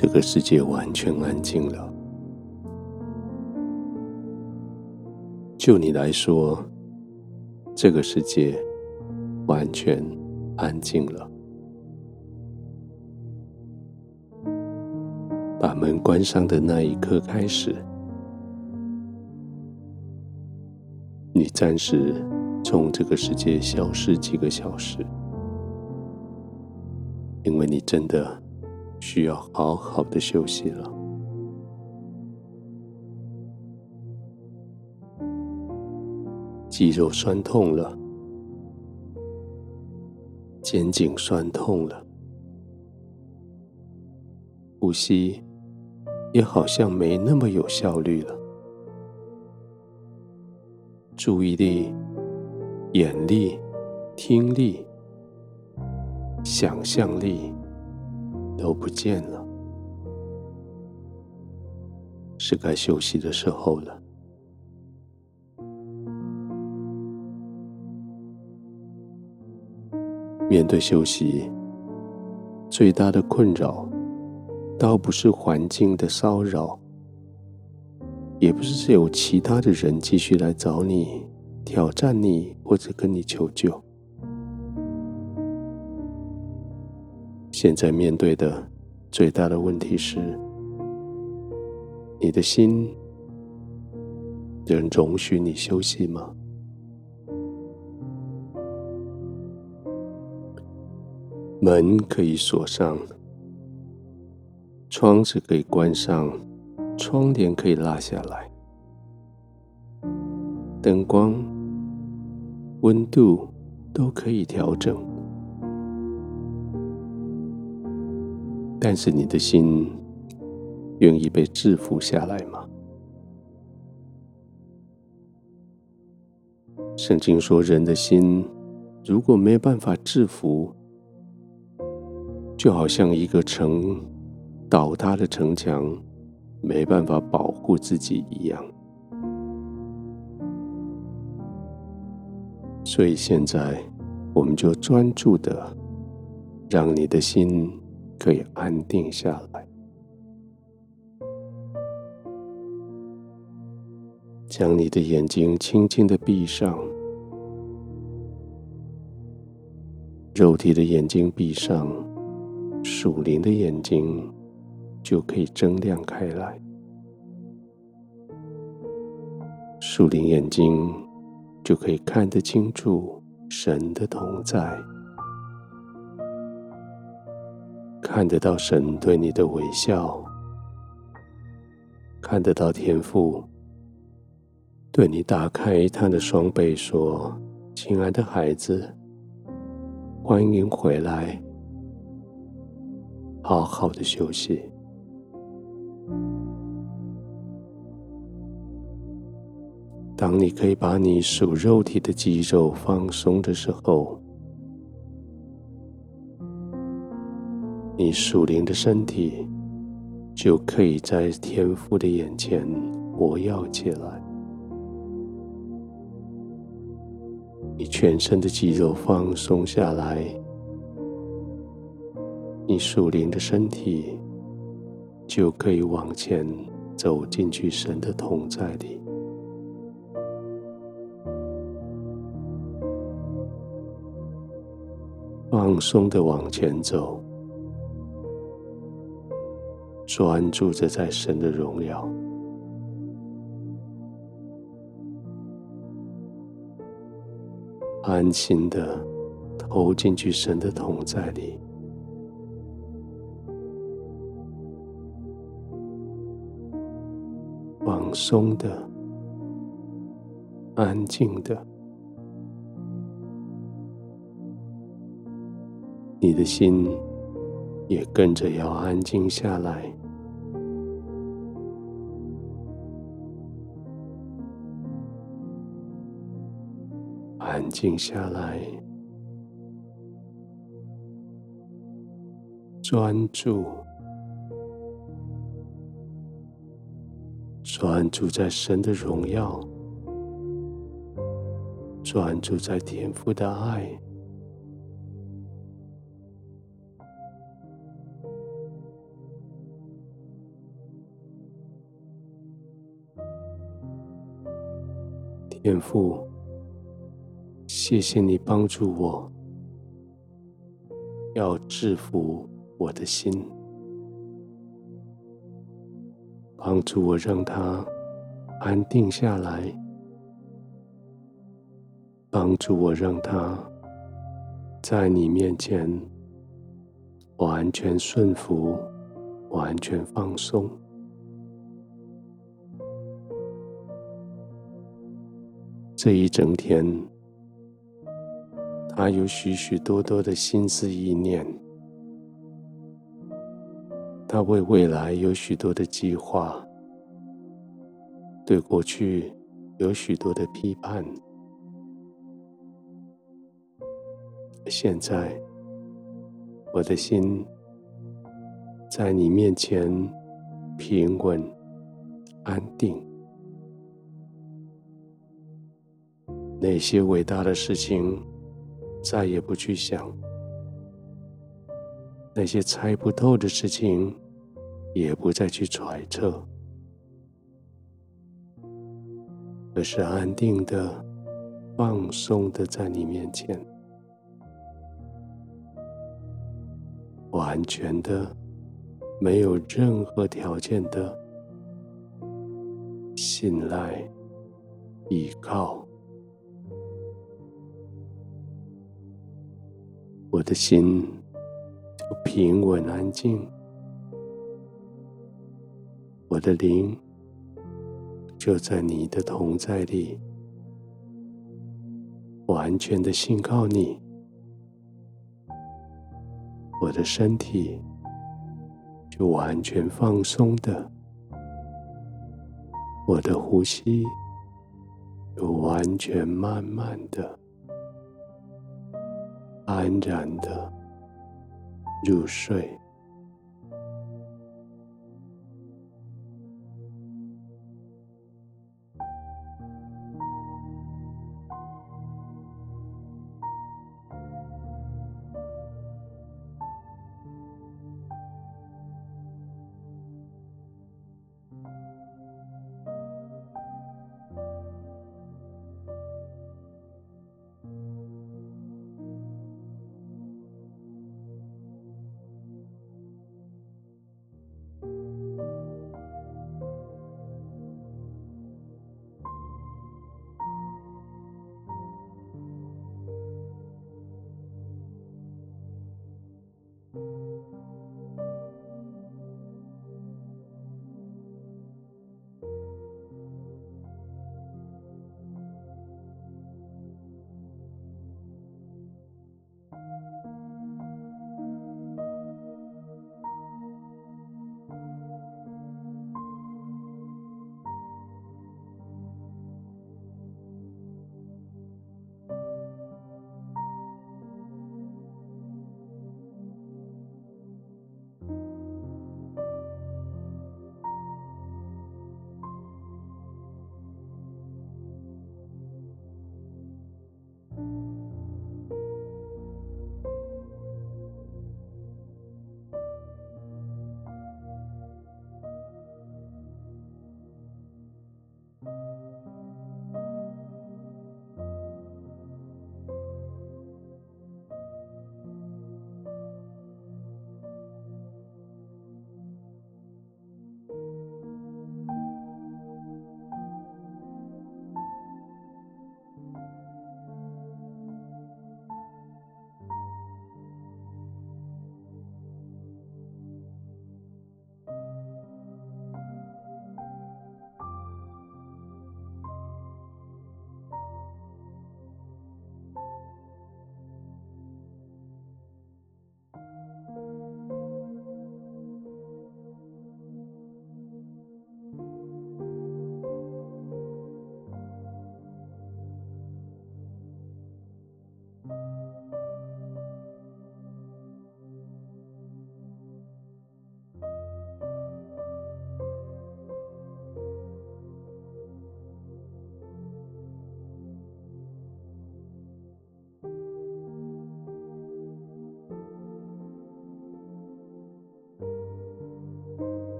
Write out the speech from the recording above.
这个世界完全安静了。就你来说，这个世界完全安静了。把门关上的那一刻开始，你暂时从这个世界消失几个小时，因为你真的需要好好的休息了。肌肉酸痛了，肩颈酸痛了，呼吸也好像没那么有效率了，注意力、眼力、听力、想象力都不见了，是该休息的时候了。面对休息，最大的困扰，倒不是环境的骚扰，也不是有其他的人继续来找你、挑战你或者跟你求救。现在面对的最大的问题是，你的心能容许你休息吗？门可以锁上，窗子可以关上，窗帘可以拉下来，灯光、温度都可以调整，但是你的心愿意被制服下来吗？圣经说，人的心如果没办法制服，就好像一个城倒塌的城墙，没办法保护自己一样。所以现在，我们就专注的，让你的心可以安定下来，将你的眼睛轻轻的闭上，肉体的眼睛闭上。属灵的眼睛就可以睁亮开来，树林眼睛就可以看得清楚神的同在，看得到神对你的微笑，看得到天父对你打开他的双臂，说：“亲爱的孩子，欢迎回来。”好好的休息。当你可以把你属肉体的肌肉放松的时候，你属灵的身体就可以在天父的眼前活跃起来。你全身的肌肉放松下来。你属灵的身体就可以往前走进去神的同在里，放松的往前走，专注着在神的荣耀，安心的投进去神的同在里。放松的，安静的，你的心也跟着要安静下来，安静下来，专注。专注在神的荣耀，专注在天父的爱，天父，谢谢你帮助我，要制服我的心，帮助我让它安定下来，帮助我让它在你面前完全顺服，完全放松。这一整天，他有许许多多的心思意念，他为未来有许多的计划，对过去有许多的批判。现在，我的心在你面前平稳安定。那些伟大的事情，再也不去想；那些猜不透的事情，也不再去揣测，而是安定的、放松的在你面前，完全的、没有任何条件的信赖、依靠。我的心就平稳安静，我的灵就在你的同在里，完全的信靠你。我的身体就完全放松的，我的呼吸就完全慢慢的。安然的入睡。